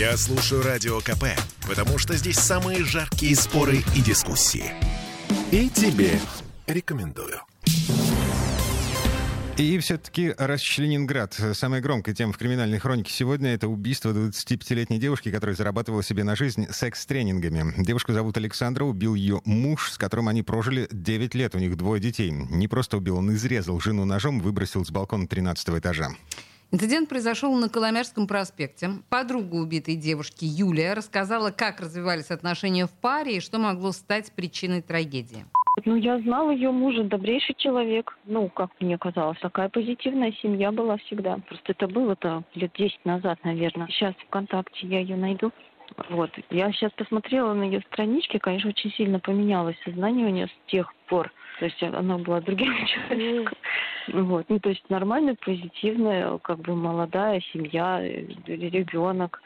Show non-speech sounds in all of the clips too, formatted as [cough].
Я слушаю Радио КП, потому что здесь самые жаркие споры и дискуссии. И тебе рекомендую. И все-таки Расчленинград. Самая громкая тема в криминальной хронике сегодня — это убийство 25-летней девушки, которая зарабатывала себе на жизнь секс-тренингами. Девушку зовут Александра, убил ее муж, с которым они прожили 9 лет, у них двое детей. Не просто убил, он изрезал жену ножом, выбросил с балкона 13 этажа. Инцидент произошел на Коломярском проспекте. Подруга убитой девушки Юлия рассказала, как развивались отношения в паре и что могло стать причиной трагедии. Ну, я знал ее мужа, добрейший человек. Ну, как мне казалось, такая позитивная семья была всегда. Просто это было-то лет 10 назад, наверное. Сейчас ВКонтакте я ее найду. Вот. Я сейчас посмотрела на ее странички, конечно, очень сильно поменялось сознание у нее с тех пор. То есть она была другим человеком. Вот. Ну, то есть нормальная, позитивная, как бы молодая семья, ребенок.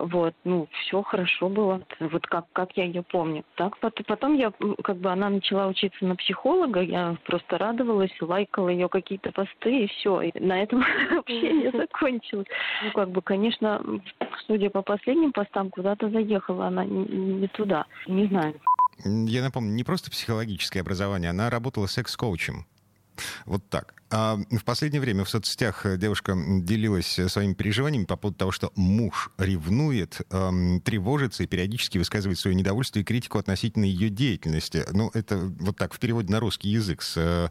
Вот, ну, все хорошо было, вот как, как я ее помню. Так, потом я, как бы, она начала учиться на психолога, я просто радовалась, лайкала ее какие-то посты, и все. И на этом [laughs] общение закончилось. Ну, как бы, конечно, судя по последним постам, куда-то заехала она не, не туда. Не знаю. Я напомню, не просто психологическое образование, она работала секс-коучем. Вот так. А в последнее время в соцсетях девушка делилась своими переживаниями по поводу того, что муж ревнует, эм, тревожится и периодически высказывает свое недовольство и критику относительно ее деятельности. Ну, это вот так в переводе на русский язык с, э,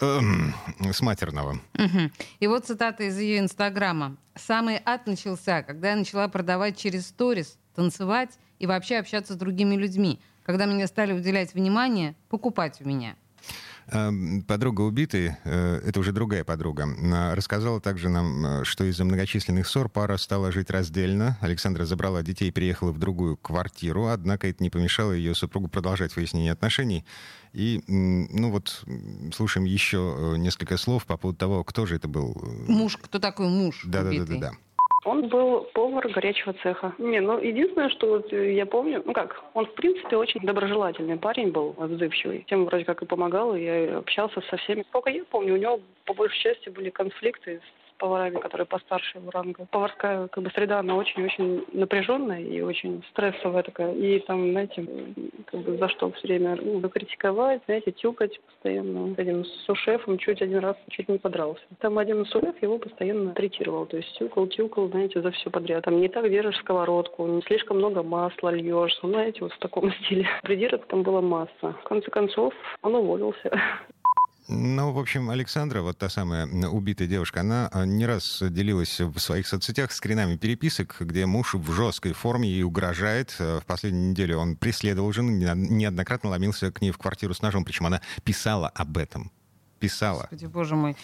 э, с матерного. Угу. И вот цитата из ее инстаграма. «Самый ад начался, когда я начала продавать через сторис, танцевать и вообще общаться с другими людьми. Когда меня стали уделять внимание, покупать у меня». Эм, подруга убитой, э, это уже другая подруга, рассказала также нам, э, что из-за многочисленных ссор пара стала жить раздельно. Александра забрала детей и переехала в другую квартиру, однако это не помешало ее супругу продолжать выяснение отношений. И, ну вот, слушаем еще э, несколько слов по поводу того, кто же это был. Муж, кто такой муж Да-да-да. Он был повар горячего цеха. Не, ну единственное, что вот я помню, ну как, он в принципе очень доброжелательный парень был, отзывчивый. Тем вроде как и помогал, и я общался со всеми. Сколько я помню, у него по большей части были конфликты поварами, которые постарше его ранга. Поварская как бы, среда, она очень-очень напряженная и очень стрессовая такая. И там, знаете, как бы за что все время ну, критиковать, знаете, тюкать постоянно. Этим сушефом чуть один раз чуть не подрался. Там один сушеф его постоянно третировал, то есть тюкал, тюкал, знаете, за все подряд. Там не так держишь сковородку, не слишком много масла льешь, ну, знаете, вот в таком [laughs] стиле. Придирок там была масса. В конце концов, он уволился. [laughs] Ну, в общем, Александра, вот та самая убитая девушка, она а, не раз делилась в своих соцсетях скринами переписок, где муж в жесткой форме ей угрожает. Э, в последнюю неделю он преследовал жену, неоднократно ломился к ней в квартиру с ножом, причем она писала об этом писала. Господи, боже мой.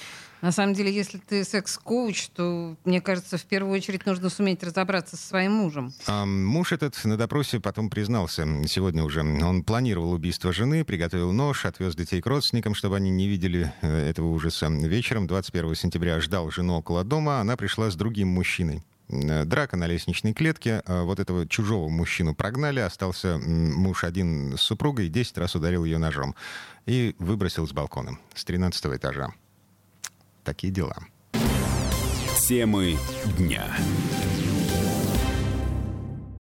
На самом деле, если ты секс-коуч, то, мне кажется, в первую очередь нужно суметь разобраться со своим мужем. А, муж этот на допросе потом признался, сегодня уже, он планировал убийство жены, приготовил нож, отвез детей к родственникам, чтобы они не видели э, этого ужаса. Вечером 21 сентября ждал жену около дома, она пришла с другим мужчиной. Э, драка на лестничной клетке. А вот этого чужого мужчину прогнали. Остался муж один с супругой, 10 раз ударил ее ножом. И выбросил с балкона с 13 этажа. Такие дела. Темы дня.